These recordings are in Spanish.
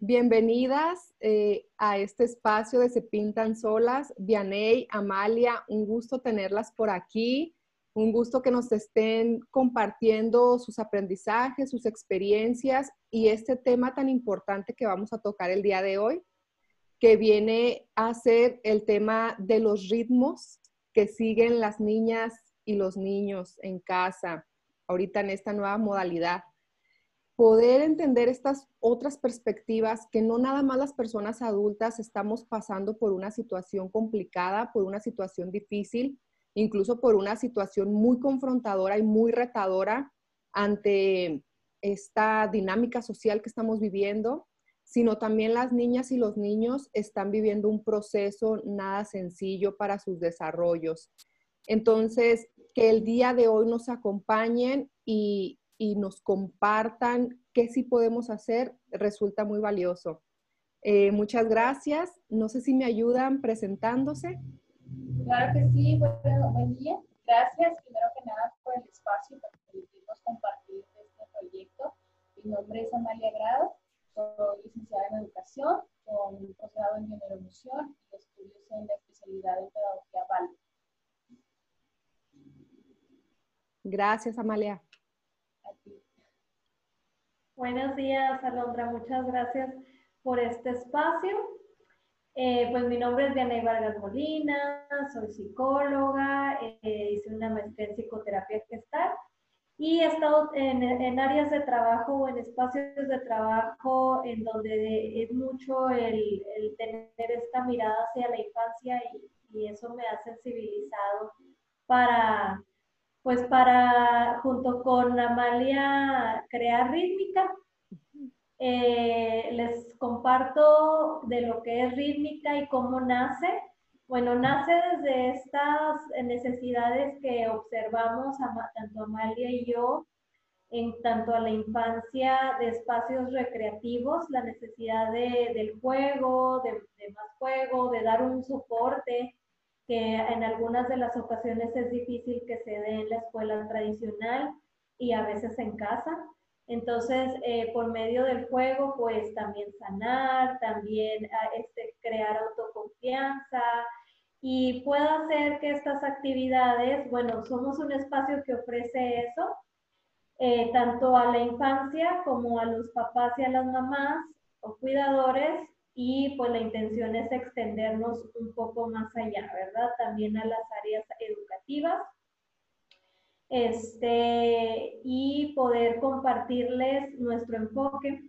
Bienvenidas eh, a este espacio de Se Pintan Solas. Vianey, Amalia, un gusto tenerlas por aquí. Un gusto que nos estén compartiendo sus aprendizajes, sus experiencias y este tema tan importante que vamos a tocar el día de hoy, que viene a ser el tema de los ritmos que siguen las niñas y los niños en casa, ahorita en esta nueva modalidad poder entender estas otras perspectivas, que no nada más las personas adultas estamos pasando por una situación complicada, por una situación difícil, incluso por una situación muy confrontadora y muy retadora ante esta dinámica social que estamos viviendo, sino también las niñas y los niños están viviendo un proceso nada sencillo para sus desarrollos. Entonces, que el día de hoy nos acompañen y, y nos compartan qué sí podemos hacer, resulta muy valioso. Eh, muchas gracias. No sé si me ayudan presentándose. Claro que sí. Bueno, buen día. Gracias, primero que nada, por el espacio para permitirnos compartir este proyecto. Mi nombre es Amalia Grado. Soy licenciada en Educación con un posgrado en Bioemoción y estudios en la especialidad en Pedagogía VAL. Gracias, Amalia. Buenos días, Alondra. Muchas gracias por este espacio. Eh, pues mi nombre es Diana Vargas Molina, soy psicóloga, eh, hice una maestría en psicoterapia gestal y he estado en, en, áreas de trabajo o en espacios de trabajo en donde es mucho el, el tener esta mirada hacia la infancia y, y eso me ha sensibilizado para pues para, junto con Amalia, crear rítmica. Eh, les comparto de lo que es rítmica y cómo nace. Bueno, nace desde estas necesidades que observamos tanto Amalia y yo, en tanto a la infancia de espacios recreativos, la necesidad de, del juego, de más juego, de dar un soporte, que en algunas de las ocasiones es difícil que se dé en la escuela tradicional y a veces en casa. Entonces, eh, por medio del juego, pues también sanar, también ah, este, crear autoconfianza y puedo hacer que estas actividades, bueno, somos un espacio que ofrece eso, eh, tanto a la infancia como a los papás y a las mamás o cuidadores y pues la intención es extendernos un poco más allá, ¿verdad? También a las áreas educativas. Este, y poder compartirles nuestro enfoque.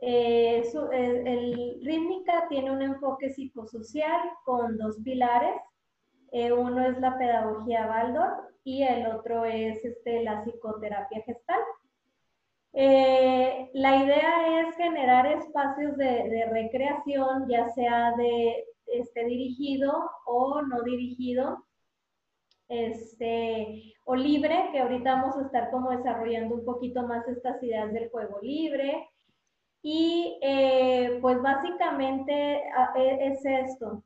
Eh, el, rítmica tiene un enfoque psicosocial con dos pilares. Eh, uno es la pedagogía Baldor y el otro es este, la psicoterapia gestal. Eh, la idea es generar espacios de, recreación, ya sea de este, dirigido o no dirigido, este, o libre, que ahorita vamos a estar como desarrollando un poquito más estas ideas del juego libre. Y eh, pues básicamente e, es esto.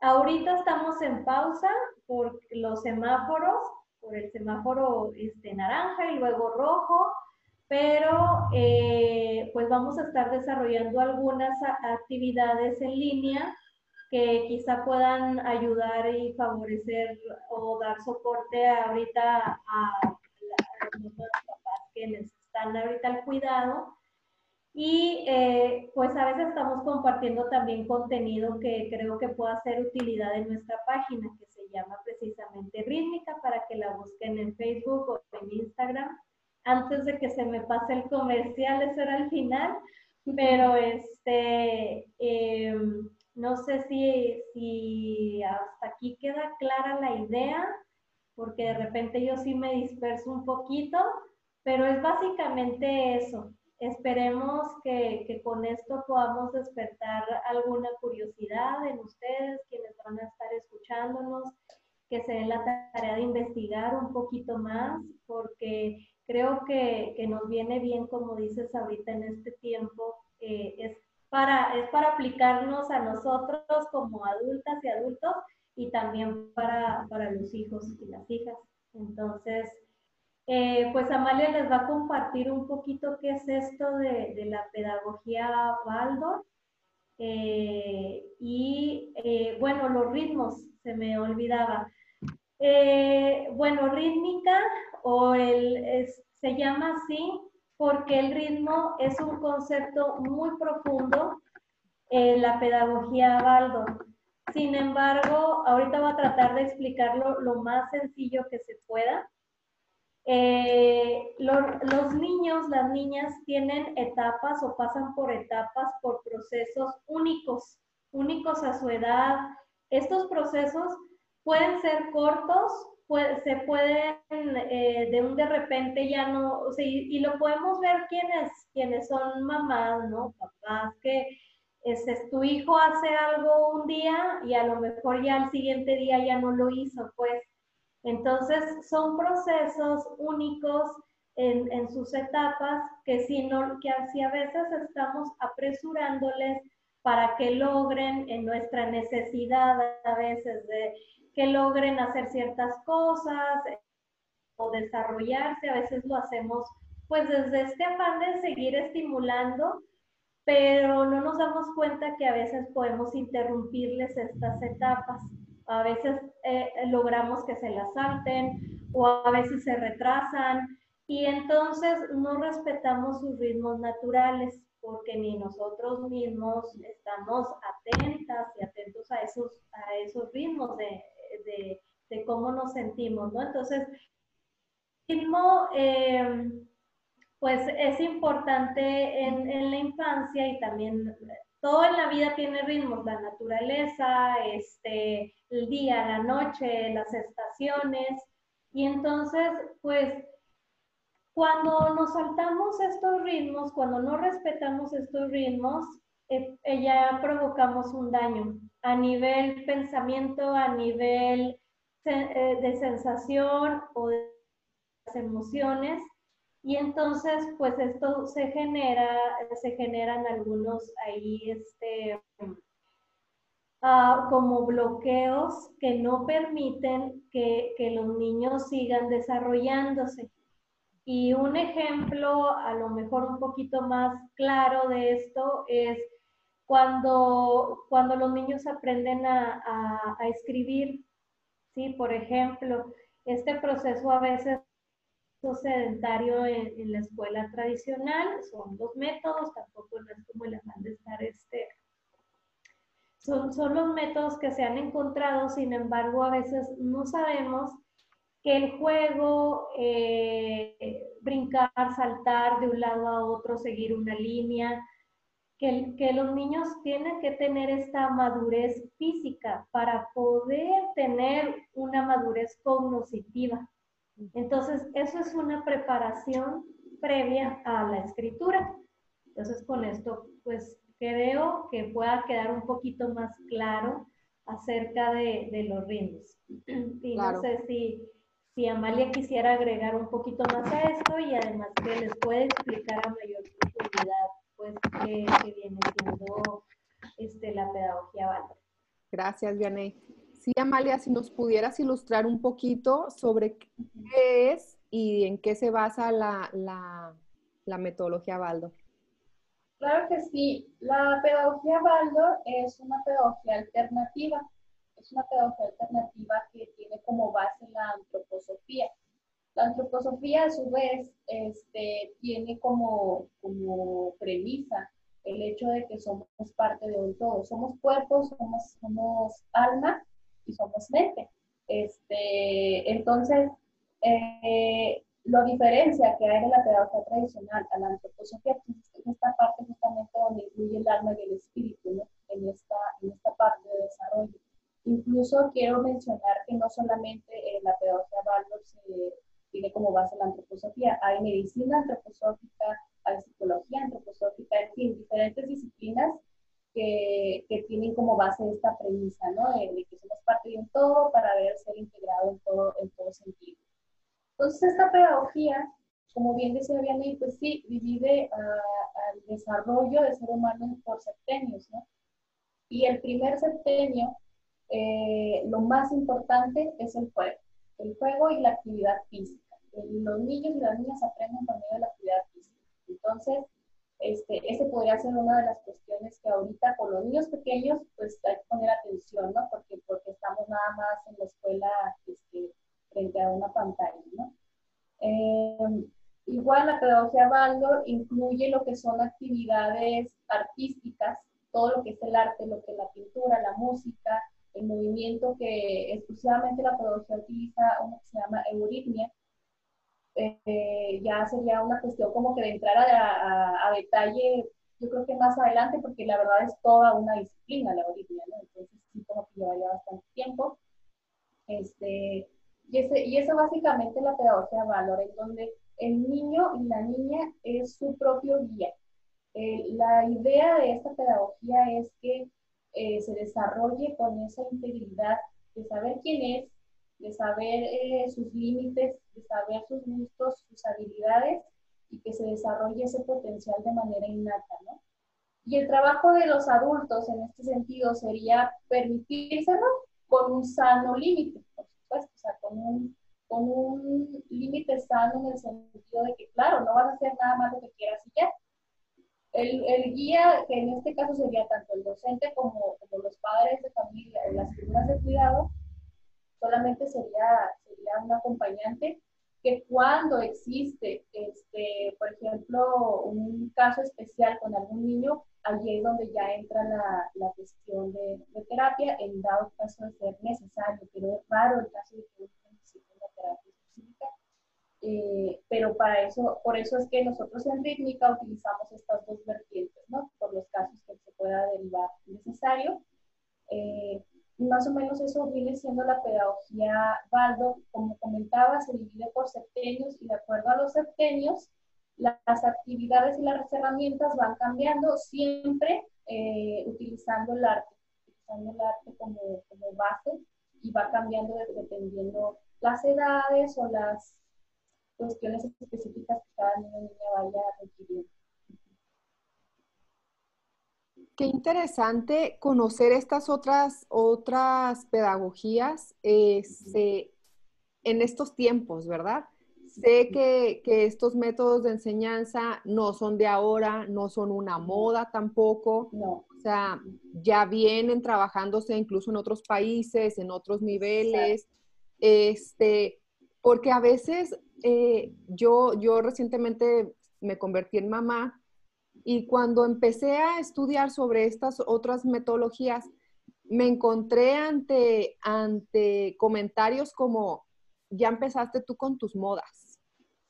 Ahorita estamos en pausa por los semáforos, por el semáforo este, naranja y luego rojo pero eh, pues vamos a estar desarrollando algunas actividades en línea que quizá puedan ayudar y favorecer o dar soporte ahorita a, los papás que están ahorita al cuidado. Y eh, pues a veces estamos compartiendo también contenido que creo que pueda ser utilidad en nuestra página, que se llama precisamente Rítmica, para que la busquen en Facebook o en Instagram antes de que se me pase el comercial, eso era el final, pero este, em, no sé si, si hasta aquí queda clara la idea, porque de repente yo sí me disperso un poquito, pero es básicamente eso. Esperemos que, que, con esto podamos despertar alguna curiosidad en ustedes, quienes van a estar escuchándonos, que se den la tarea de investigar un poquito más, porque creo que, que, nos viene bien, como dices ahorita en este tiempo, eh, es, para, es para aplicarnos a nosotros como adultas y adultos y también para, para los hijos y las hijas. Entonces, Eh, pues Amalia les va a compartir un poquito qué es esto de, la pedagogía Waldorf. Eh, y eh, bueno, los ritmos, se me olvidaba. Bueno, rítmica o el, se llama así porque el ritmo es un concepto muy profundo en la pedagogía Waldorf. Sin embargo, ahorita voy a tratar de explicarlo lo más sencillo que se pueda. Eh, los niños, las niñas tienen etapas o pasan por etapas, por procesos únicos, únicos a su edad. Estos procesos pueden ser cortos, se pueden eh, de un de repente ya no, o sea, y, lo podemos ver quienes, quienes son mamás, ¿no? Papás que es, tu hijo hace algo un día y a lo mejor ya al siguiente día ya no lo hizo, pues. Entonces son procesos únicos en, en sus etapas que si, no, que a veces estamos apresurándoles para que logren en nuestra necesidad a veces de que logren hacer ciertas cosas o desarrollarse, a veces lo hacemos pues desde este afán de seguir estimulando pero no nos damos cuenta que a veces podemos interrumpirles estas etapas. A veces eh, logramos que se las salten o a veces se retrasan y entonces no respetamos sus ritmos naturales porque ni nosotros mismos estamos atentas y atentos a esos, a esos ritmos de, de, cómo nos sentimos, ¿no? Entonces, ritmo... Eh, pues es importante en, la infancia y también todo en la vida tiene ritmos, la naturaleza, este, el día, la noche, las estaciones. Y entonces, pues, cuando nos saltamos estos ritmos, cuando no respetamos estos ritmos, eh, ya provocamos un daño a nivel pensamiento, a nivel eh, de sensación o de las emociones y entonces, pues esto se genera, se generan algunos ahí, este, uh, como bloqueos que no permiten que, que los niños sigan desarrollándose. Y un ejemplo, a lo mejor un poquito más claro de esto, es cuando, cuando los niños aprenden a, a, a escribir. Sí, por ejemplo, este proceso a veces sedentario en, la escuela tradicional, son dos métodos, tampoco no es como el afán de estar este, son, son los métodos que se han encontrado, sin embargo, a veces no sabemos que el juego, eh, brincar, saltar de un lado a otro, seguir una línea, que, que, los niños tienen que tener esta madurez física para poder tener una madurez cognitiva. Entonces, eso es una preparación previa a la escritura. Entonces, con esto, pues creo que pueda quedar un poquito más claro acerca de, los ritmos. Y no sé si, si Amalia quisiera agregar un poquito más a esto y además que les puede explicar a mayor profundidad, pues, qué, viene siendo este, la pedagogía Waldorf. Gracias, Vianey. Sí, Amalia, si nos pudieras ilustrar un poquito sobre qué es y en qué se basa la, la, metodología Baldo. Claro que sí. La pedagogía Baldo es una pedagogía alternativa. Es una pedagogía alternativa que tiene como base la antroposofía. La antroposofía, a su vez, este, tiene como, como premisa el hecho de que somos parte de un todo. Somos cuerpos, somos, somos alma y somos mente. Este, entonces, eh, lo diferencia que hay de la pedagogía tradicional a la antroposofía es esta parte justamente donde incluye el alma y el espíritu, ¿no? en, esta, en esta parte de desarrollo. Incluso quiero mencionar que no solamente en la pedagogía Waldorf se tiene como base la antroposofía, hay medicina antroposófica, hay psicología antroposófica, en fin, diferentes disciplinas que, que, tienen como base esta premisa, ¿no? De, que somos parte de un todo para ver ser integrado en todo, en todo sentido. Entonces, esta pedagogía, como bien decía Vianney, pues sí, divide al desarrollo del ser humano por septenios, ¿no? Y el primer septenio, eh, lo más importante es el juego, el juego y la actividad física. Los niños y las niñas aprenden por medio de la actividad física. Entonces, este, ese podría ser una de las cuestiones que ahorita con los niños pequeños, pues hay que poner atención, ¿no? Porque, porque estamos nada más en la escuela este, frente a una pantalla, ¿no? Eh, igual la pedagogía Baldor incluye lo que son actividades artísticas, todo lo que es el arte, lo que es la pintura, la música, el movimiento que exclusivamente la pedagogía utiliza, uno que se llama euritmia, eh, ya sería una cuestión como que de entrar a, a, detalle, yo creo que más adelante, porque la verdad es toda una disciplina la euritmia, ¿no? Entonces sí como que llevaría bastante tiempo. Este, y, ese, y eso básicamente la pedagogía valor, en donde el niño y la niña es su propio guía. Eh, la idea de esta pedagogía es que eh, se desarrolle con esa integridad de saber quién es, de saber eh, sus límites, de saber sus gustos, sus habilidades y que se desarrolle ese potencial de manera innata, ¿no? Y el trabajo de los adultos en este sentido sería permitírselo con un sano límite, por supuesto, o sea, con un, con un límite sano en el sentido de que, claro, no vas a hacer nada más lo que quieras y ya. El, el, guía, que en este caso sería tanto el docente como, como los padres de familia, las figuras de cuidado, solamente sería, sería un acompañante que cuando existe, este, por ejemplo, un caso especial con algún niño, allí es donde ya entra la, la cuestión de, de, terapia, en dado caso de ser necesario, pero es raro el caso de que uno necesite una terapia específica. Eh, pero para eso, por eso es que nosotros en rítmica utilizamos estas dos vertientes, ¿no? Por los casos que se pueda derivar necesario. Eh, más o menos eso viene siendo la pedagogía Baldo. Como comentaba, se divide por septenios y de acuerdo a los septenios, las actividades y las herramientas van cambiando siempre eh, utilizando el arte, utilizando el arte como, como base y va cambiando dependiendo las edades o las cuestiones específicas que cada niño o niña vaya requiriendo. Qué interesante conocer estas otras, otras pedagogías este, en estos tiempos, ¿verdad? Sé que, que, estos métodos de enseñanza no son de ahora, no son una moda tampoco. No. O sea, ya vienen trabajándose incluso en otros países, en otros niveles. Este, porque a veces eh, yo, yo recientemente me convertí en mamá y cuando empecé a estudiar sobre estas otras metodologías, me encontré ante, ante comentarios como, ya empezaste tú con tus modas.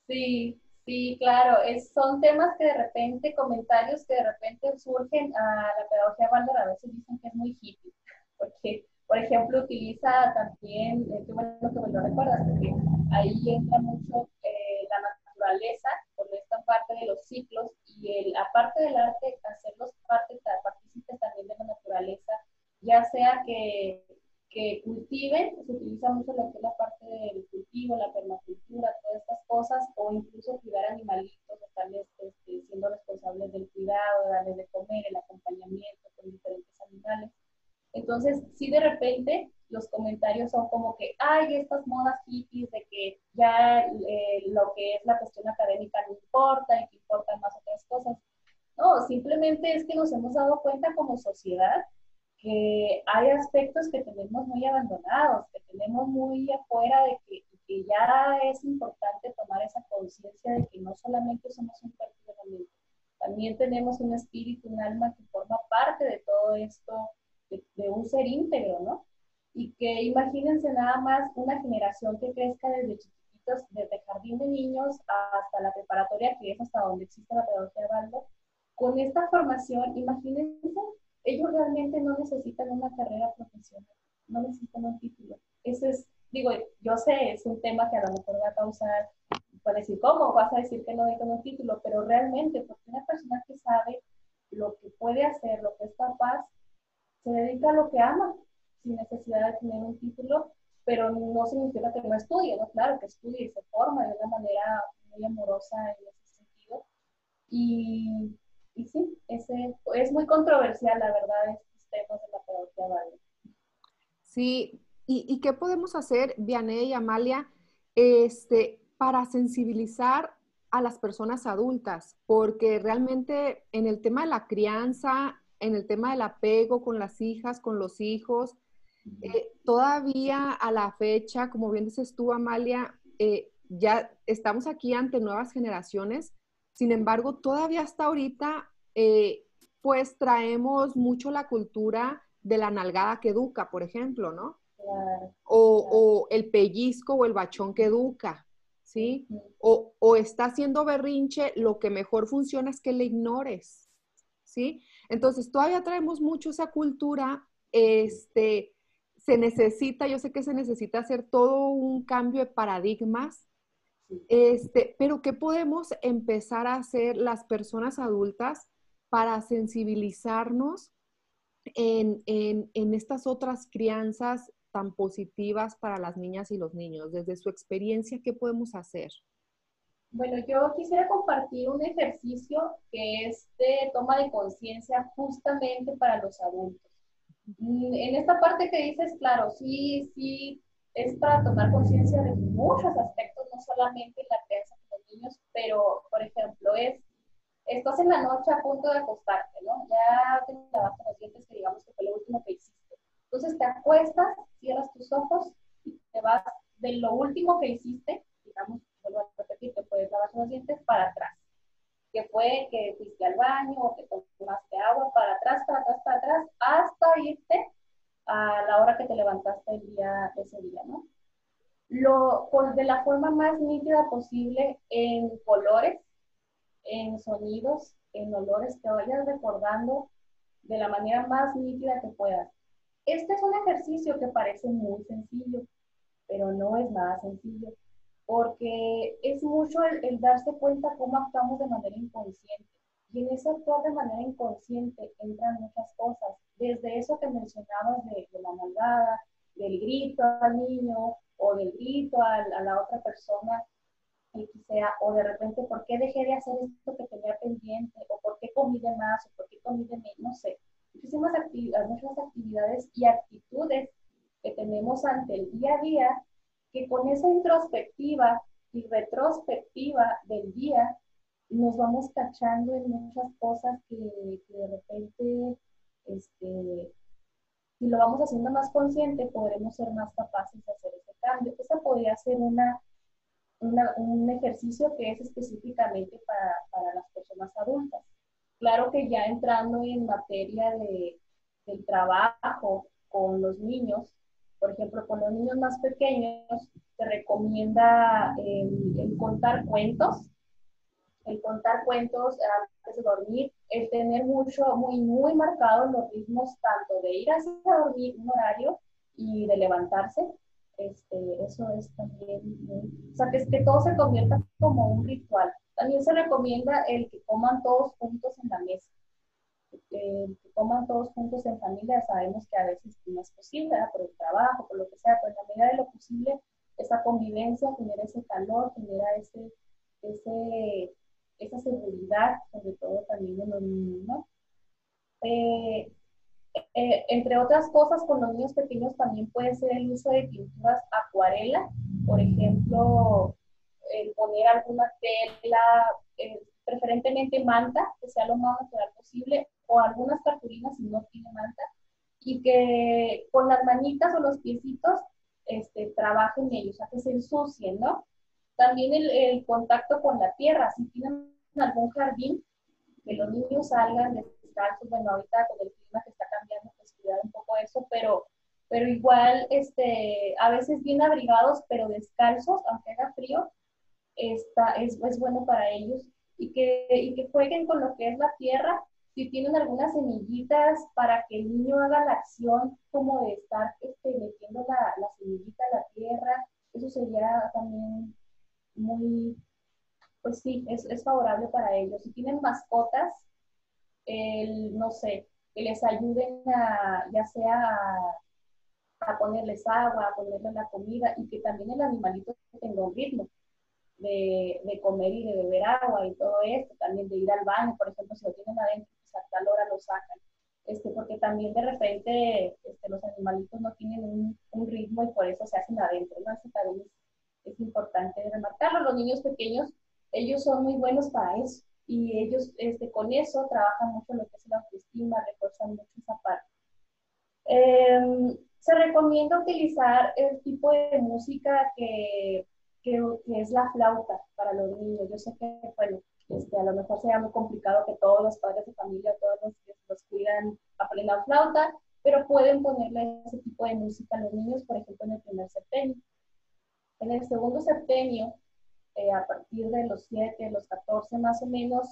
Sí, sí, claro. Son temas que de repente, comentarios que de repente surgen a la pedagogía Baldor, a veces dicen que es muy hippie, porque, por ejemplo, utiliza también, eh, qué bueno que me lo recuerdas, porque ahí entra mucho eh, la naturaleza aparte del arte, hacerlos parte, partícipes también de la naturaleza, ya sea que, que cultiven, se utiliza mucho lo que es la parte del cultivo, la permacultura, todas estas cosas, o incluso cuidar animalitos, estarles este, siendo responsables del cuidado, darles de comer, el acompañamiento con diferentes animales. Entonces, si de repente los comentarios son como que, hay estas modas cuenta como sociedad que hay aspectos que tenemos muy abandonados, que tenemos muy afuera de que, que ya es importante tomar esa conciencia de que no solamente somos un cuerpo de también tenemos un espíritu, un alma que forma parte de todo esto, de, de un ser íntegro, ¿no? y que imagínense nada más una generación que crezca desde chiquitos, desde jardín de niños hasta la preparatoria, que es hasta donde existe la pedagogía de Baldo, con esta formación, imagínense, ellos realmente no necesitan una carrera profesional, no necesitan un título. Eso es, digo, yo sé, es un tema que a lo mejor va a causar, puede decir, ¿cómo vas a decir que no necesitan un título? Pero realmente, porque una persona que sabe lo que puede hacer, lo que es capaz, se dedica a lo que ama, sin necesidad de tener un título, pero no significa que no estudie, ¿no? Claro que estudie y se forma de una manera muy amorosa en ese sentido. Y, y sí, ese, es muy controversial, la verdad, estos temas de la pedagogía válida. Sí, ¿Y, ¿y, qué podemos hacer, Vianey y Amalia? Este, para sensibilizar a las personas adultas, porque realmente en el tema de la crianza, en el tema del apego con las hijas, con los hijos, eh, todavía a la fecha, como bien dices tú, Amalia, eh, ya estamos aquí ante nuevas generaciones, sin embargo, todavía hasta ahorita, eh, pues traemos mucho la cultura de la nalgada que educa, por ejemplo, ¿no? O, el pellizco o el bachón que educa, ¿sí? O, o está haciendo berrinche, lo que mejor funciona es que le ignores, ¿sí? Entonces, todavía traemos mucho esa cultura, este, se necesita, yo sé que se necesita hacer todo un cambio de paradigmas, este, pero ¿qué podemos empezar a hacer las personas adultas para sensibilizarnos en, en, estas otras crianzas tan positivas para las niñas y los niños? Desde su experiencia, ¿qué podemos hacer? Bueno, yo quisiera compartir un ejercicio que es de toma de conciencia justamente para los adultos. Mm, en esta parte que dices, claro, sí, sí, es para tomar conciencia de muchos aspectos, no solamente la crianza de los niños, pero, por ejemplo, es, estás en la noche a punto de acostarte, ¿no? Ya te lavaste los dientes, que digamos que fue lo último que hiciste. Entonces te acuestas, cierras tus ojos y te vas de lo último que hiciste, digamos, vuelvo a repetir, te puedes lavar los dientes para atrás. Que fue que fuiste al baño o que tomaste agua para atrás, para atrás, para atrás, hasta irte a la hora que te levantaste el día, ese día, ¿no? Lo, de la forma más nítida posible en colores, en sonidos, en olores, que vayas recordando de la manera más nítida que puedas. Este es un ejercicio que parece muy sencillo, pero no es nada sencillo, porque es mucho el darse cuenta cómo actuamos de manera inconsciente. Y en ese actuar de manera inconsciente entran muchas cosas, desde eso que mencionabas de, la maldada, del grito al niño o del grito a, la otra persona, que sea, o de repente, ¿por qué dejé de hacer esto que tenía pendiente? ¿O por qué comí de más? ¿O por qué comí de menos? No sé. Muchísimas actividades, muchas actividades y actitudes que tenemos ante el día a día, que con esa introspectiva y retrospectiva del día, nos vamos cachando en muchas cosas que, de repente, este, si lo vamos haciendo más consciente, podremos ser más capaces de hacer ese cambio. Esa podría ser una, un ejercicio que es específicamente para, para, las personas adultas. Claro que ya entrando en materia de, del trabajo con los niños, por ejemplo, con los niños más pequeños, se recomienda el contar cuentos el contar cuentos antes de dormir, el tener mucho, muy, muy marcados los ritmos tanto de ir a dormir un horario y de levantarse. Este, eso es también, o sea, que, es que todo se convierta como un ritual. También se recomienda el que coman todos juntos en la mesa. Que coman todos juntos en familia, sabemos que a veces no es posible, por el trabajo, por lo que sea, pero en la medida de lo posible, esa convivencia genera ese calor, genera ese, ese esa seguridad, sobre todo también en los niños. Eh, eh, entre otras cosas, con los niños pequeños también puede ser el uso de pinturas acuarela, por ejemplo, poner alguna tela, eh, preferentemente manta, que sea lo más natural posible, o algunas cartulinas si no tiene manta, y que con las manitas o los piecitos este, trabajen ellos, o sea, que se ensucien, ¿no? También el, contacto con la tierra, si tienen algún jardín, que los niños salgan descalzos, bueno, ahorita con el clima que está cambiando, pues cuidar un poco eso, pero, pero igual, este, a veces bien abrigados, pero descalzos, aunque haga frío, está, es, es bueno para ellos. Y que, y que jueguen con lo que es la tierra, si tienen algunas semillitas para que el niño haga la acción como de estar este, metiendo la, la semillita a la tierra, eso sería también muy, pues sí, es, es favorable para ellos. Si tienen mascotas, el, no sé, que les ayuden a, ya sea a, ponerles agua, a ponerles la comida y que también el animalito tenga un ritmo de, de, comer y de beber agua y todo esto, también de ir al baño, por ejemplo, si lo tienen adentro, pues a tal hora lo sacan. Este, porque también de repente este, los animalitos no tienen un, un, ritmo y por eso se hacen adentro, ¿no? Eso también es importante remarcarlo. Los niños pequeños, ellos son muy buenos para eso y ellos este, con eso trabajan mucho lo que es la autoestima, refuerzan mucho esa parte. Em, se recomienda utilizar el tipo de música que, que, es la flauta para los niños. Yo sé que, bueno, este, a lo mejor sería muy complicado que todos los padres de familia, todos los que los cuidan, aprendan flauta, pero pueden ponerle ese tipo de música a los niños, por ejemplo, en el primer septenio. En el segundo septenio, eh, a partir de los 7, los 14 más o menos,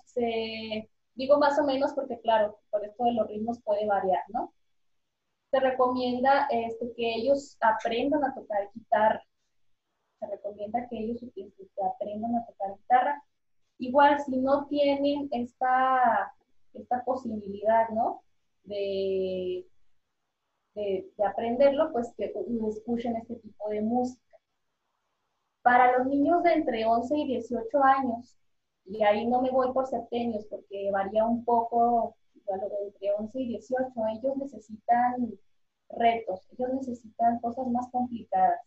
digo más o menos porque claro, por esto de los ritmos puede variar, ¿no? Se recomienda este, que ellos aprendan a tocar guitarra. Se recomienda que ellos aprendan a tocar guitarra. Igual, si no tienen esta, esta posibilidad, ¿no? De, de aprenderlo, pues que escuchen este tipo de música. Para los niños de entre 11 y 18 años, y ahí no me voy por septenios porque varía un poco, entre 11 y 18, ellos necesitan retos, ellos necesitan cosas más complicadas.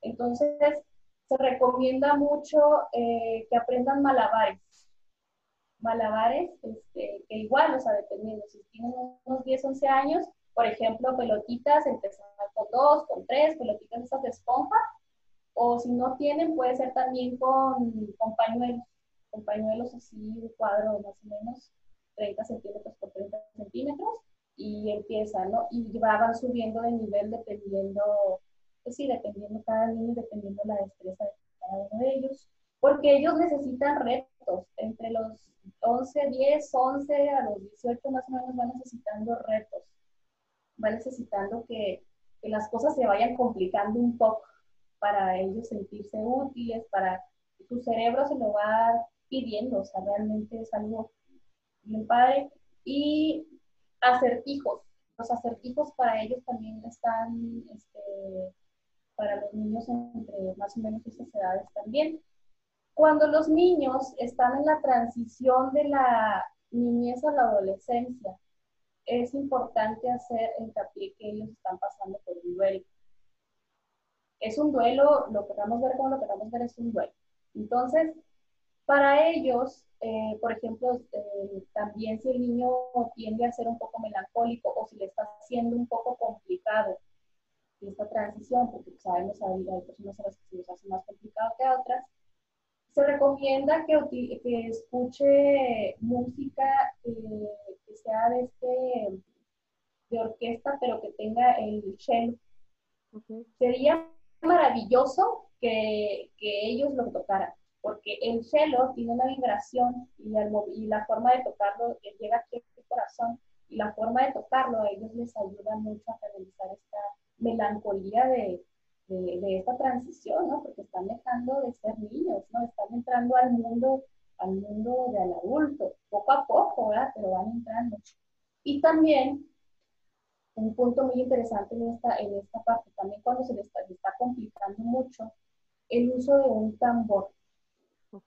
Entonces, se recomienda mucho eh, que aprendan malabares. Malabares, este, que igual, o sea, dependiendo, si tienen unos 10, 11 años, por ejemplo, pelotitas, empezar con dos, con tres, pelotitas esas de esponja, o si no tienen, puede ser también con, con pañuelos, con pañuelos así, un cuadro más o menos 30 centímetros por 30 centímetros, y empiezan, ¿no? Y van subiendo de nivel dependiendo, pues sí, dependiendo cada niño, dependiendo la destreza de cada uno de ellos, porque ellos necesitan retos, entre los 11, 10, 11 a los 18 más o menos van necesitando retos, van necesitando que, que las cosas se vayan complicando un poco para ellos sentirse útiles, para su cerebro se lo va pidiendo, o sea, realmente es algo bien padre. Y acertijos, los acertijos para ellos también están, este, para los niños entre más o menos esas edades también. Cuando los niños están en la transición de la niñez a la adolescencia, es importante hacer hincapié que ellos están pasando por un duelo es un duelo, lo queramos ver como lo queramos ver, es un duelo. Entonces, para ellos, eh, por ejemplo, eh, también si el niño tiende a ser un poco melancólico o si le está haciendo un poco complicado esta transición, porque sabemos que hay personas a las que se les hace más complicado que a otras, se recomienda que, que escuche música eh, que sea de, este, de orquesta, pero que tenga el cello. Sería maravilloso que, que, ellos lo tocaran, porque el cello tiene una vibración y, y la forma de tocarlo llega aquí al corazón y la forma de tocarlo a ellos les ayuda mucho a realizar esta melancolía de, de, esta transición, ¿no? Porque están dejando de ser niños, ¿no? Están entrando al mundo, al mundo del adulto, poco a poco, ¿verdad? Pero van entrando. Y también un punto muy interesante en esta, en esta parte, también cuando se les está, está complicando mucho, el uso de un tambor.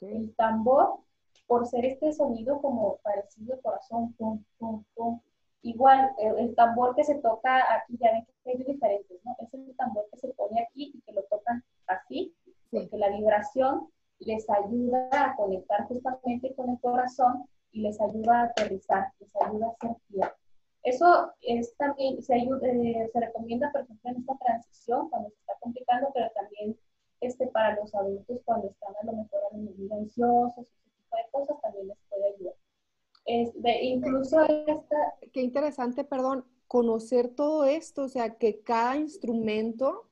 El tambor, por ser este sonido como parecido al corazón, pum, pum, pum, igual el, tambor que se toca aquí, ya ven que hay diferentes, ¿no? Es el tambor que se pone aquí y que lo tocan así, porque la vibración les ayuda a conectar justamente con el corazón y les ayuda a aterrizar, les ayuda a ser tierra. Eso es también, se, eh, se recomienda, por ejemplo, en esta transición, cuando se está complicando, pero también este, para los adultos cuando están a lo mejor ansiosos, ese tipo de cosas, también les puede ayudar. Este, incluso esta... Qué interesante, perdón, conocer todo esto, o sea, que cada instrumento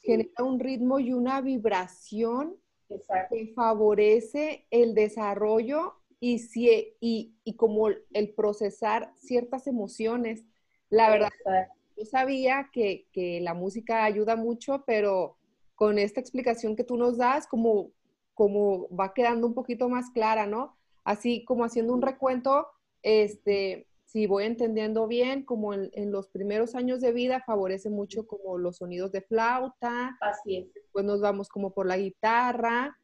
genera un ritmo y una vibración que favorece el desarrollo y, si, y, y como el procesar ciertas emociones. La verdad, yo sabía que, que, la música ayuda mucho, pero con esta explicación que tú nos das, como, como va quedando un poquito más clara, ¿no? Así como haciendo un recuento, este, si voy entendiendo bien, como en, en, los primeros años de vida favorece mucho como los sonidos de flauta. Así es. Después nos vamos como por la guitarra,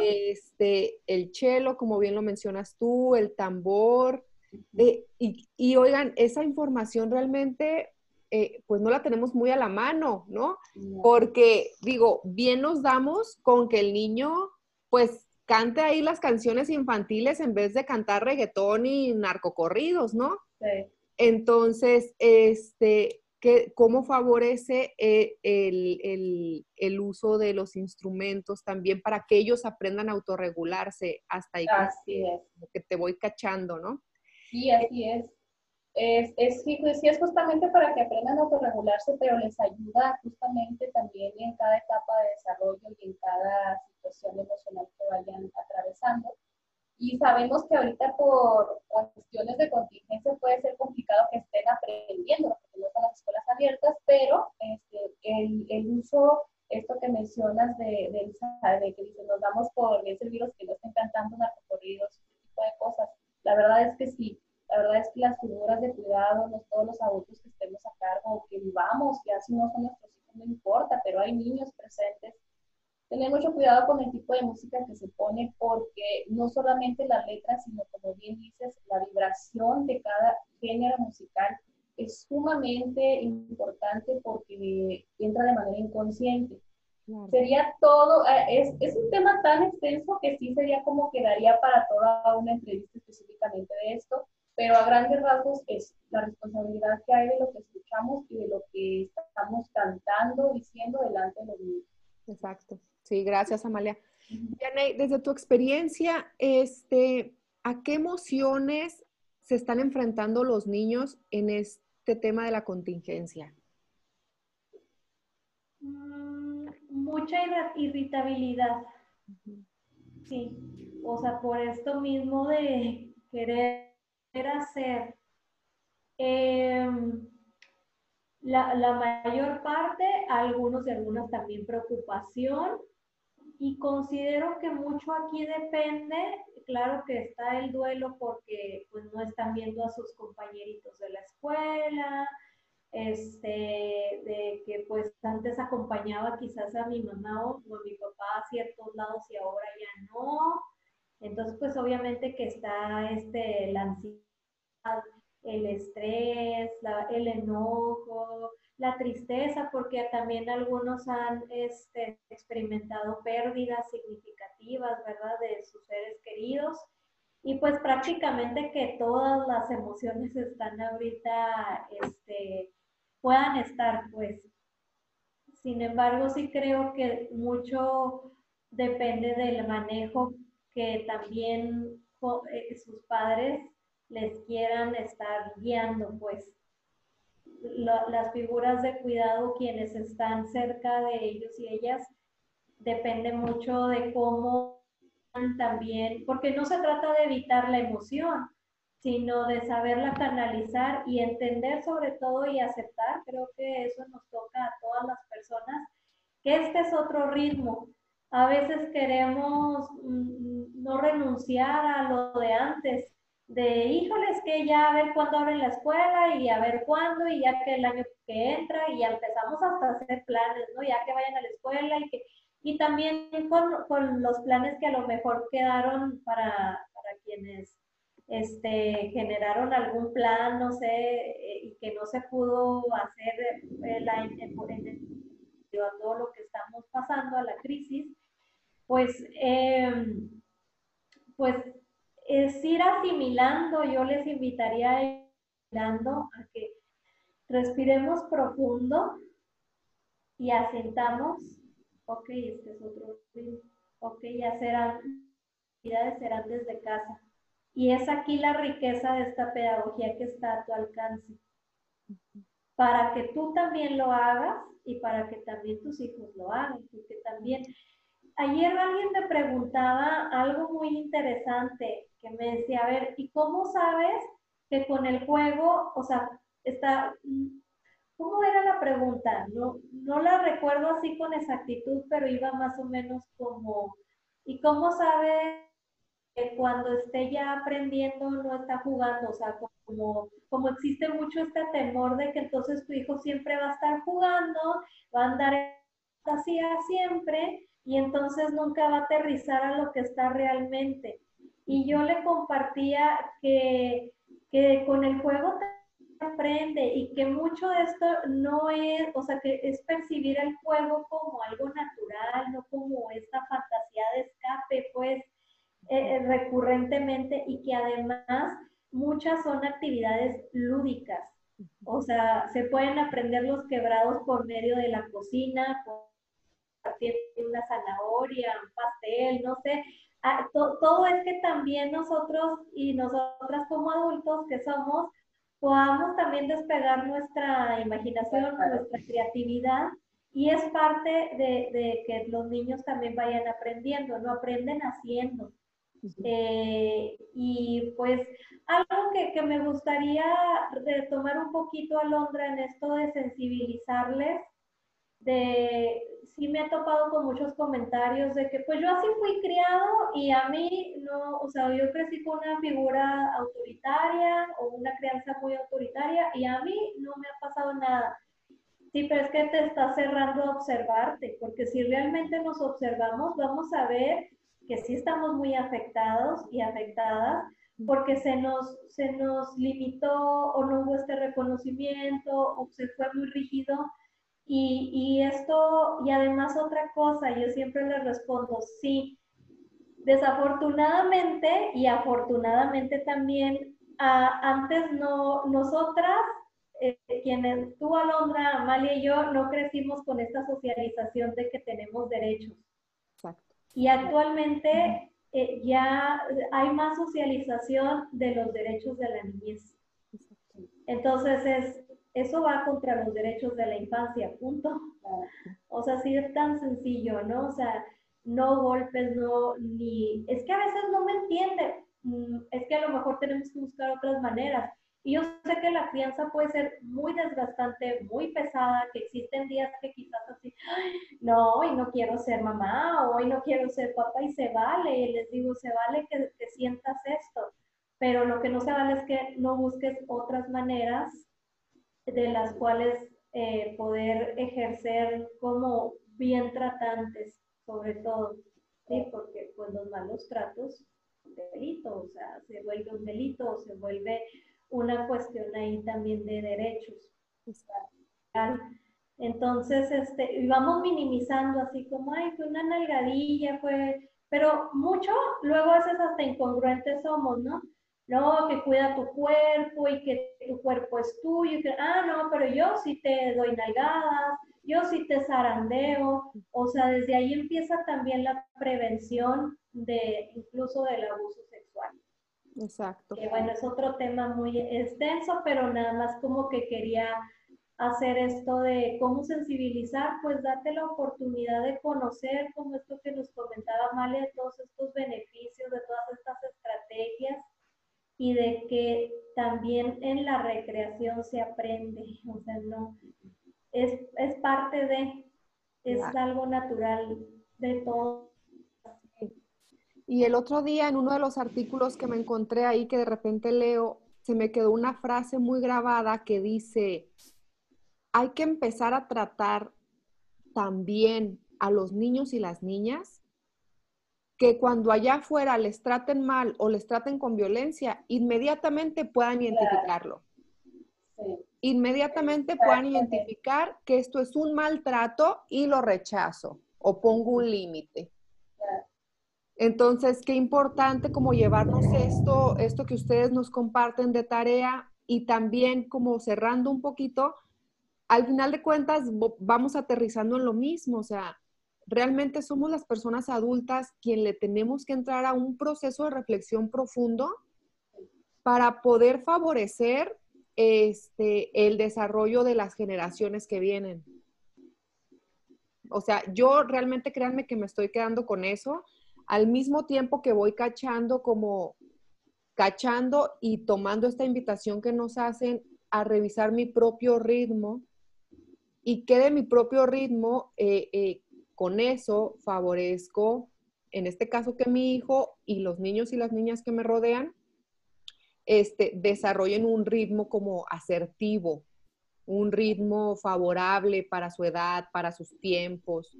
este, el cello, como bien lo mencionas tú, el tambor. Eh, y, y, oigan, esa información realmente eh, pues no la tenemos muy a la mano, ¿no? Porque digo, bien nos damos con que el niño pues cante ahí las canciones infantiles en vez de cantar reggaetón y narcocorridos, ¿no? Sí. Entonces, este, ¿cómo favorece eh, el, uso de los instrumentos también para que ellos aprendan a autorregularse hasta ahí? Así es. Que te voy cachando, ¿no? Sí, así es. Es, es, sí, pues, sí, es justamente para que aprendan a autorregularse, pero les ayuda justamente también en cada etapa de desarrollo y en cada situación emocional que vayan atravesando. Y sabemos que ahorita por cuestiones de contingencia puede ser complicado que estén aprendiendo, porque no están las escuelas abiertas, pero este, el, el, uso, esto que mencionas de, de, de que dice, nos damos por bien servidos que no estén cantando narcocorridos, ese tipo de cosas. La verdad es que sí, la verdad es que las figuras de cuidado, todos los adultos que estemos a cargo, que vivamos, que así no son nuestros hijos, no importa, pero hay niños presentes. Tener mucho cuidado con el tipo de música que se pone porque no solamente la letra, sino como bien dices, la vibración de cada género musical es sumamente importante porque entra de manera inconsciente. Sería todo, eh, es, es, un tema tan extenso que sí sería como quedaría para toda una entrevista específicamente de esto, pero a grandes rasgos es la responsabilidad que hay de lo que escuchamos y de lo que estamos cantando, diciendo delante de los niños. Exacto. Sí, gracias, Amalia. desde tu experiencia, este, ¿a qué emociones se están enfrentando los niños en este tema de la contingencia? Mm, mucha irritabilidad. Sí, o sea, por esto mismo de querer hacer em, la, la, mayor parte, algunos y algunas también preocupación. Y considero que mucho aquí depende, claro que está el duelo porque pues no están viendo a sus compañeritos de la escuela, este, de que pues antes acompañaba quizás a mi mamá o a mi papá a ciertos lados y ahora ya no. Entonces, pues obviamente que está este, la ansiedad el estrés, el enojo, la tristeza, porque también algunos han este, experimentado pérdidas significativas, ¿verdad?, de sus seres queridos. Y pues prácticamente que todas las emociones están ahorita, este, puedan estar, pues. Sin embargo, sí creo que mucho depende del manejo que también eh, sus padres les quieran estar guiando, pues las figuras de cuidado, quienes están cerca de ellos y ellas, depende mucho de cómo también, porque no se trata de evitar la emoción, sino de saberla canalizar y entender sobre todo y aceptar, creo que eso nos toca a todas las personas, que este es otro ritmo. A veces queremos mm, no renunciar a lo de antes, de, híjoles, que ya a ver cuándo abren la escuela y a ver cuándo y ya que el año que entra y empezamos hasta hacer planes, ¿no? Ya que vayan a la escuela y que, y también con, con los planes que a lo mejor quedaron para, para quienes este, generaron algún plan, no sé, eh, y que no se pudo hacer eh, la, todo lo que estamos pasando, a la crisis, pues, eh, pues es ir asimilando, yo les invitaría a ir asimilando a que respiremos profundo y asentamos, ok, este es otro ok, ya serán, actividades serán desde casa. Y es aquí la riqueza de esta pedagogía que está a tu alcance. Para que tú también lo hagas y para que también tus hijos lo hagan, porque también ayer alguien me preguntaba algo muy interesante que me decía, a ver, ¿y cómo sabes que con el juego, o sea, está, ¿cómo era la pregunta? No, no la recuerdo así con exactitud, pero iba más o menos como, ¿y cómo sabes que cuando esté ya aprendiendo no está jugando? O sea, como, como existe mucho este temor de que entonces tu hijo siempre va a estar jugando, va a andar así siempre y entonces nunca va a aterrizar a lo que está realmente. Y yo le compartía que, que con el juego aprende y que mucho de esto no es, o sea, que es percibir el juego como algo natural, no como esta fantasía de escape, pues, eh, eh, recurrentemente y que además muchas son actividades lúdicas. O sea, se pueden aprender los quebrados por medio de la cocina, partiendo una zanahoria, un pastel, no sé. Ah, todo es que también nosotros y nosotras como adultos que somos, podamos también despegar nuestra imaginación, nuestra creatividad y es parte de, que los niños también vayan aprendiendo, no aprenden haciendo. Eh, y pues algo que, que, me gustaría retomar un poquito, Alondra, en esto de sensibilizarles, de sí me he topado con muchos comentarios de que pues yo así fui criado y a mí no, o sea, yo crecí con una figura autoritaria o una crianza muy autoritaria y a mí no me ha pasado nada. Sí, pero es que te está cerrando a observarte, porque si realmente nos observamos, vamos a ver que sí estamos muy afectados y afectadas, porque se nos, se nos limitó o no hubo este reconocimiento o se fue muy rígido y, esto, y además otra cosa, yo siempre le respondo, sí, desafortunadamente y afortunadamente también, antes no, nosotras, eh, quienes, tú Alondra, Amalia y yo, no crecimos con esta socialización de que tenemos derechos. Exacto. Y actualmente eh, ya hay más socialización de los derechos de la niñez. Entonces es, eso va contra los derechos de la infancia, punto. O sea, sí es tan sencillo, ¿no? O sea, no golpes, no, ni... Es que a veces no me entiende, mm, es que a lo mejor tenemos que buscar otras maneras. Y yo sé que la crianza puede ser muy desgastante, muy pesada, que existen días que quizás así, no, hoy no quiero ser mamá, hoy no quiero ser papá, y se vale, y les digo, se vale que, que sientas esto, pero lo que no se vale es que no busques otras maneras de las cuales eh, poder ejercer como bien tratantes, sobre todo, ¿sí? porque pues los malos tratos delito, o sea, se vuelve un delito se vuelve una cuestión ahí también de derechos. Entonces, este, y vamos minimizando así como, ay, fue una nalgadilla, fue, pero mucho, luego a veces hasta incongruentes somos, ¿no? No, que cuida tu cuerpo y que tu cuerpo es tuyo, que, ah, no, pero yo sí te doy nalgadas, yo sí te zarandeo, o sea, desde ahí empieza también la prevención de incluso del abuso sexual. Exacto. Que bueno, es otro tema muy extenso, pero nada más como que quería hacer esto de cómo sensibilizar, pues date la oportunidad de conocer como esto que nos comentaba Male, de todos estos beneficios, de todas estas estrategias y de que también en la recreación se aprende, o sea, no, es, parte de, es algo natural de todo. Y el otro día en uno de los artículos que me encontré ahí que de repente leo, se me quedó una frase muy grabada que dice, hay que empezar a tratar también a los niños y las niñas que cuando allá afuera les traten mal o les traten con violencia, inmediatamente puedan identificarlo. Inmediatamente puedan identificar que esto es un maltrato y lo rechazo o pongo un límite. Entonces, qué importante como llevarnos esto, esto que ustedes nos comparten de tarea y también como cerrando un poquito, al final de cuentas vamos aterrizando en lo mismo, o sea, realmente somos las personas adultas quien le tenemos que entrar a un proceso de reflexión profundo para poder favorecer este, el desarrollo de las generaciones que vienen. O sea, yo realmente créanme que me estoy quedando con eso, al mismo tiempo que voy cachando como cachando y tomando esta invitación que nos hacen a revisar mi propio ritmo y que de mi propio ritmo eh, eh, con eso favorezco, en este caso, que mi hijo y los niños y las niñas que me rodean este, desarrollen un ritmo como asertivo, un ritmo favorable para su edad, para sus tiempos.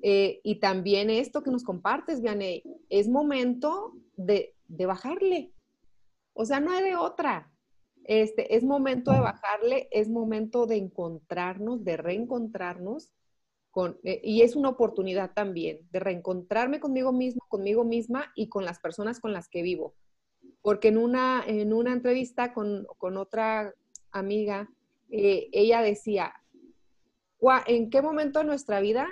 Eh, y también esto que nos compartes, Vianey, es momento de, de bajarle. O sea, no hay de otra. este, es momento de bajarle, es momento de encontrarnos, de reencontrarnos, eh, y es una oportunidad también de reencontrarme conmigo mismo, conmigo misma y con las personas con las que vivo. Porque en una, en una entrevista con, con otra amiga, eh, ella decía, ¿en qué momento de nuestra vida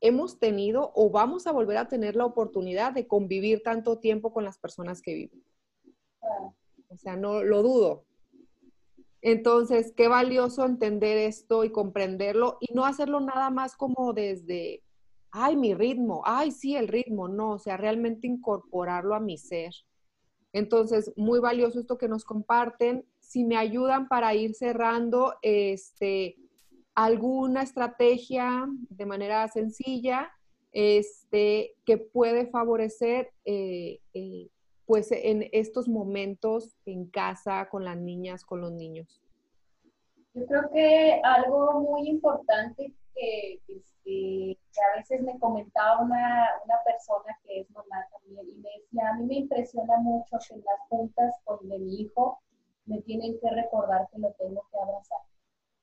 hemos tenido o vamos a volver a tener la oportunidad de convivir tanto tiempo con las personas que viven? O sea, no lo dudo. Entonces, qué valioso entender esto y comprenderlo y no hacerlo nada más como desde, ay, mi ritmo, ay, sí, el ritmo, no, o sea, realmente incorporarlo a mi ser. Entonces, muy valioso esto que nos comparten. Si me ayudan para ir cerrando, este, alguna estrategia de manera sencilla, este, que puede favorecer eh, eh, pues en estos momentos en casa con las niñas, con los niños? Yo creo que algo muy importante que, este, que a veces me comentaba una, una, persona que es mamá también y me decía, a mí me impresiona mucho que en las juntas con de mi hijo me tienen que recordar que lo tengo que abrazar.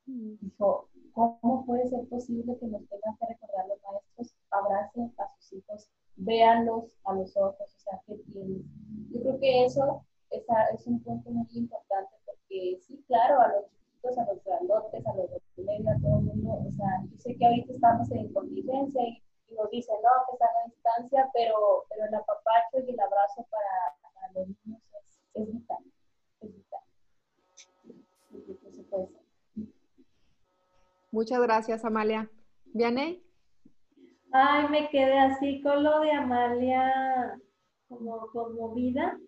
Mm. Dijo, ¿cómo puede ser posible que nos tengan que recordar los maestros? Abracen a sus hijos, véanlos a los ojos, o sea, ¿qué tienen? Creo que eso es, es un punto muy importante porque sí, claro, a los chiquitos, a los grandotes, a los de a todo el mundo, o sea, yo sé que ahorita estamos en contingencia y, nos dicen, no, que están a distancia, pero, pero el apapacho y el abrazo para, para los niños es, es vital, es vital. Muchas gracias, Amalia. ¿Vianey? Ay, me quedé así con lo de Amalia como conmovida.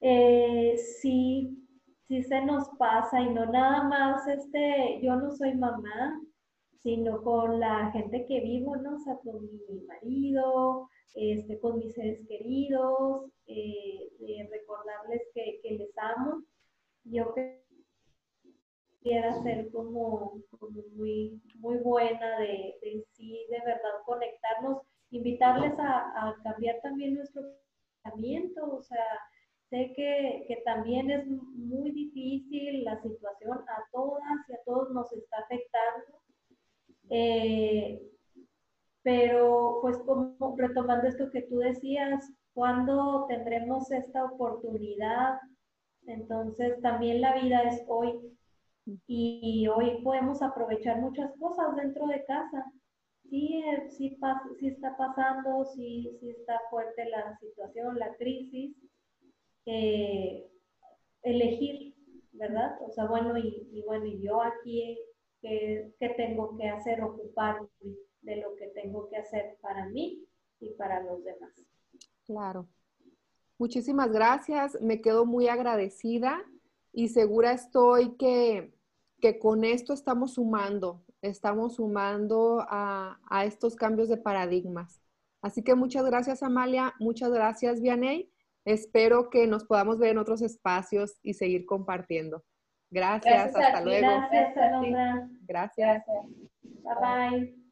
Eh, sí, sí se nos pasa y no nada más, este, yo no soy mamá, sino con la gente que vivo, ¿no? O sea, con mi marido, este, con mis seres queridos, eh, recordarles que, que, les amo. Yo quisiera ser como, como muy, muy buena de, de, sí, de verdad conectarnos, invitarles a, cambiar también nuestro pensamiento, o sea, sé que, que, también es muy difícil la situación, a todas y a todos nos está afectando, eh, pero pues como retomando esto que tú decías, ¿cuándo tendremos esta oportunidad? Entonces también la vida es hoy y hoy podemos aprovechar muchas cosas dentro de casa. Sí, eh, sí, sí está pasando, sí, sí está fuerte la situación, la crisis. Elegir, ¿verdad? O sea, bueno, y, bueno, y yo aquí, ¿qué, ¿qué, tengo que hacer? Ocuparme de lo que tengo que hacer para mí y para los demás. Claro. Muchísimas gracias. Me quedo muy agradecida y segura estoy que que con esto estamos sumando, estamos sumando a, estos cambios de paradigmas. Así que muchas gracias, Amalia. Muchas gracias, Vianey. Espero que nos podamos ver en otros espacios y seguir compartiendo. Gracias, hasta luego. Gracias, Gracias. Gracias. Bye bye.